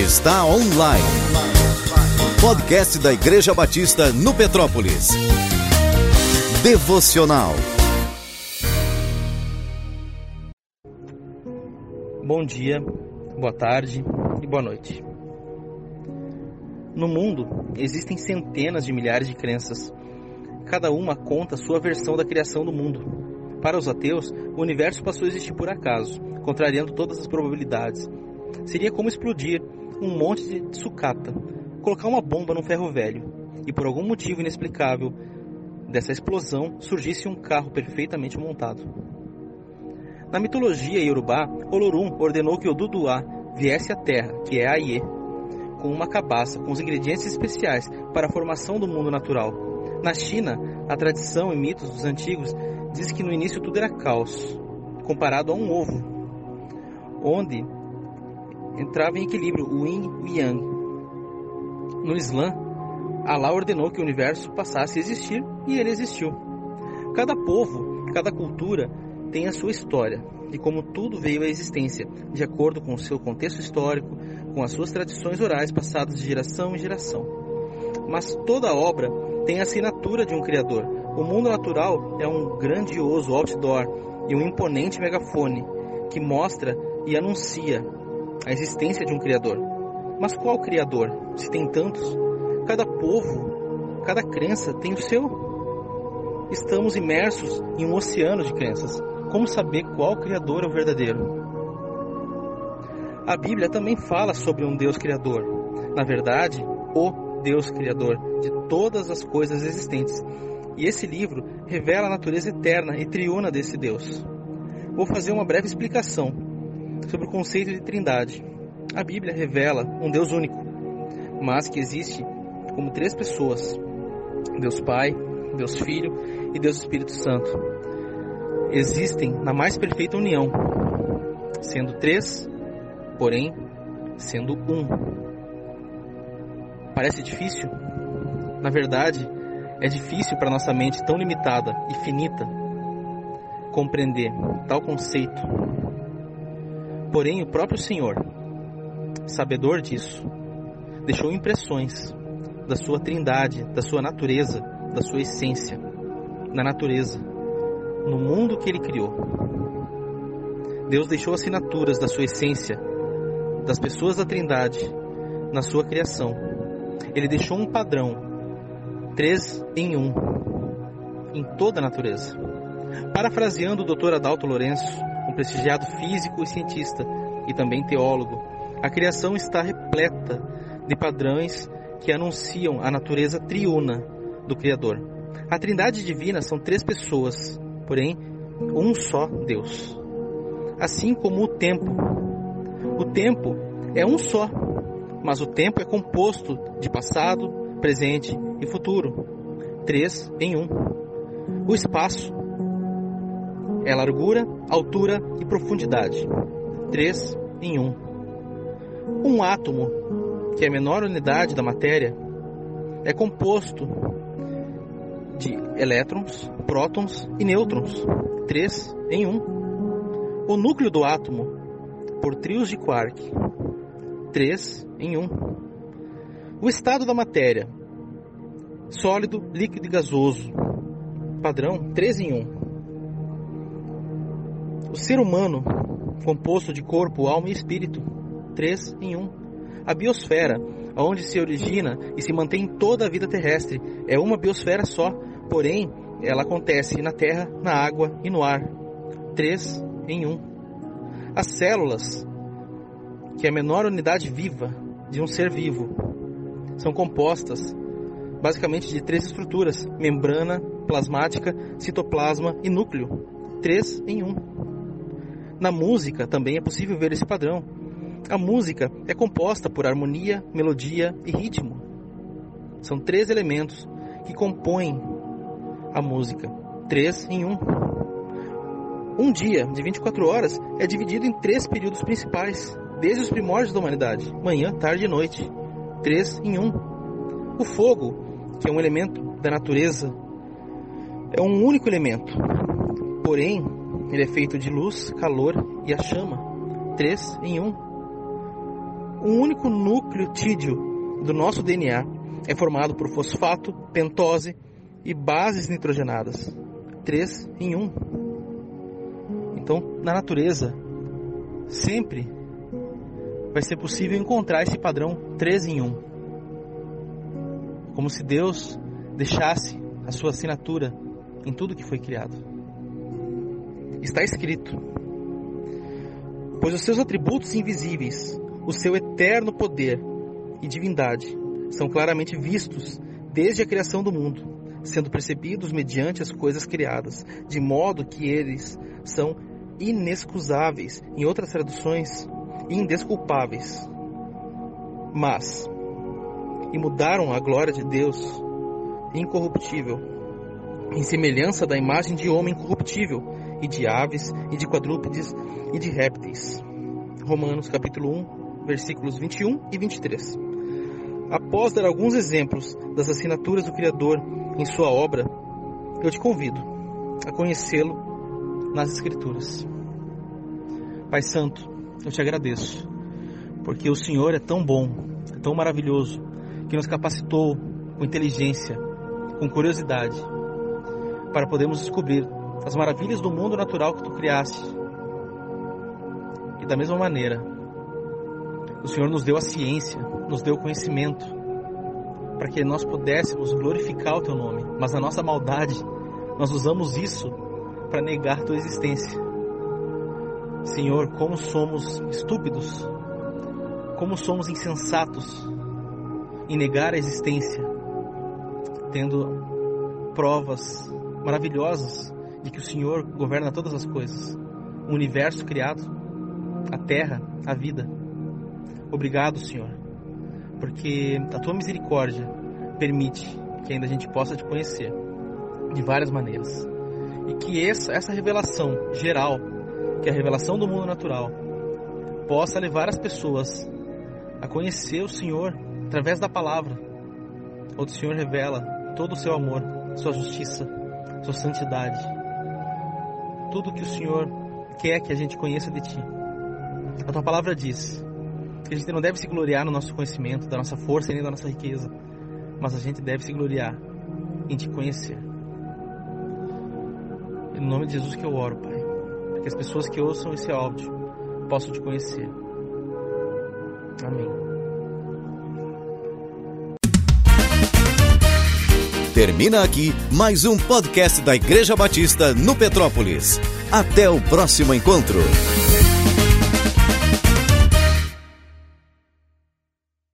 está online. Podcast da Igreja Batista no Petrópolis. Devocional. Bom dia, boa tarde e boa noite. No mundo existem centenas de milhares de crenças. Cada uma conta sua versão da criação do mundo. Para os ateus, o universo passou a existir por acaso, contrariando todas as probabilidades. Seria como explodir um monte de sucata, colocar uma bomba num ferro velho e por algum motivo inexplicável dessa explosão surgisse um carro perfeitamente montado. Na mitologia iorubá, Olorum ordenou que Oduduá viesse à terra, que é Aie, com uma cabaça com os ingredientes especiais para a formação do mundo natural. Na China, a tradição e mitos dos antigos diz que no início tudo era caos, comparado a um ovo, onde entrava em equilíbrio o yin e yang. No Islã, Allah ordenou que o universo passasse a existir e ele existiu. Cada povo, cada cultura tem a sua história e como tudo veio à existência, de acordo com o seu contexto histórico, com as suas tradições orais passadas de geração em geração. Mas toda obra tem a assinatura de um criador. O mundo natural é um grandioso outdoor e um imponente megafone que mostra e anuncia a existência de um Criador. Mas qual Criador? Se tem tantos? Cada povo, cada crença tem o seu. Estamos imersos em um oceano de crenças. Como saber qual Criador é o verdadeiro? A Bíblia também fala sobre um Deus Criador. Na verdade, o Deus Criador de todas as coisas existentes. E esse livro revela a natureza eterna e triuna desse Deus. Vou fazer uma breve explicação sobre o conceito de trindade. A Bíblia revela um Deus único, mas que existe como três pessoas: Deus Pai, Deus Filho e Deus Espírito Santo. Existem na mais perfeita união, sendo três, porém sendo um. Parece difícil? Na verdade, é difícil para nossa mente tão limitada e finita compreender tal conceito Porém, o próprio Senhor, sabedor disso, deixou impressões da sua trindade, da sua natureza, da sua essência, na natureza, no mundo que ele criou. Deus deixou assinaturas da sua essência, das pessoas da trindade, na sua criação. Ele deixou um padrão, três em um, em toda a natureza. Parafraseando o Dr. Adalto Lourenço, um prestigiado físico e cientista e também teólogo, a criação está repleta de padrões que anunciam a natureza triuna do Criador. A Trindade divina são três pessoas, porém um só Deus. Assim como o tempo. O tempo é um só, mas o tempo é composto de passado, presente e futuro. Três em um. O espaço é largura, altura e profundidade. Três em um. Um átomo, que é a menor unidade da matéria, é composto de elétrons, prótons e nêutrons. Três em um. O núcleo do átomo, por trios de quark. Três em um. O estado da matéria, sólido, líquido e gasoso. Padrão 3 em 1. O ser humano, composto de corpo, alma e espírito, três em um. A biosfera, onde se origina e se mantém toda a vida terrestre, é uma biosfera só, porém, ela acontece na terra, na água e no ar. Três em um. As células, que é a menor unidade viva de um ser vivo, são compostas basicamente de três estruturas: membrana, plasmática, citoplasma e núcleo. Três em um. Na música também é possível ver esse padrão. A música é composta por harmonia, melodia e ritmo. São três elementos que compõem a música, três em um. Um dia de 24 horas é dividido em três períodos principais, desde os primórdios da humanidade: manhã, tarde e noite. Três em um. O fogo, que é um elemento da natureza, é um único elemento, porém ele é feito de luz, calor e a chama, três em um. um único nucleotídeo do nosso DNA é formado por fosfato, pentose e bases nitrogenadas. Três em um. Então, na natureza, sempre vai ser possível encontrar esse padrão três em um. Como se Deus deixasse a sua assinatura em tudo que foi criado. Está escrito: Pois os seus atributos invisíveis, o seu eterno poder e divindade, são claramente vistos desde a criação do mundo, sendo percebidos mediante as coisas criadas, de modo que eles são inexcusáveis, em outras traduções, indesculpáveis. Mas, e mudaram a glória de Deus, incorruptível, em semelhança da imagem de homem corruptível, e de aves, e de quadrúpedes, e de répteis. Romanos capítulo 1, versículos 21 e 23. Após dar alguns exemplos das assinaturas do Criador em sua obra, eu te convido a conhecê-lo nas Escrituras. Pai Santo, eu te agradeço, porque o Senhor é tão bom, é tão maravilhoso, que nos capacitou com inteligência, com curiosidade, para podermos descobrir as maravilhas do mundo natural que tu criaste. E da mesma maneira, o Senhor nos deu a ciência, nos deu o conhecimento, para que nós pudéssemos glorificar o teu nome. Mas na nossa maldade, nós usamos isso para negar tua existência. Senhor, como somos estúpidos, como somos insensatos em negar a existência, tendo provas maravilhosas de que o Senhor governa todas as coisas, o universo criado, a terra, a vida. Obrigado, Senhor, porque a tua misericórdia permite que ainda a gente possa te conhecer de várias maneiras. E que essa, essa revelação geral, que é a revelação do mundo natural, possa levar as pessoas a conhecer o Senhor através da palavra, onde o Senhor revela todo o seu amor, sua justiça, sua santidade, tudo que o Senhor quer que a gente conheça de Ti. A Tua palavra diz que a gente não deve se gloriar no nosso conhecimento, da nossa força e nem da nossa riqueza, mas a gente deve se gloriar em Te conhecer. Em nome de Jesus que eu oro, Pai, que as pessoas que ouçam esse áudio possam Te conhecer. Amém. Termina aqui mais um podcast da Igreja Batista no Petrópolis. Até o próximo encontro.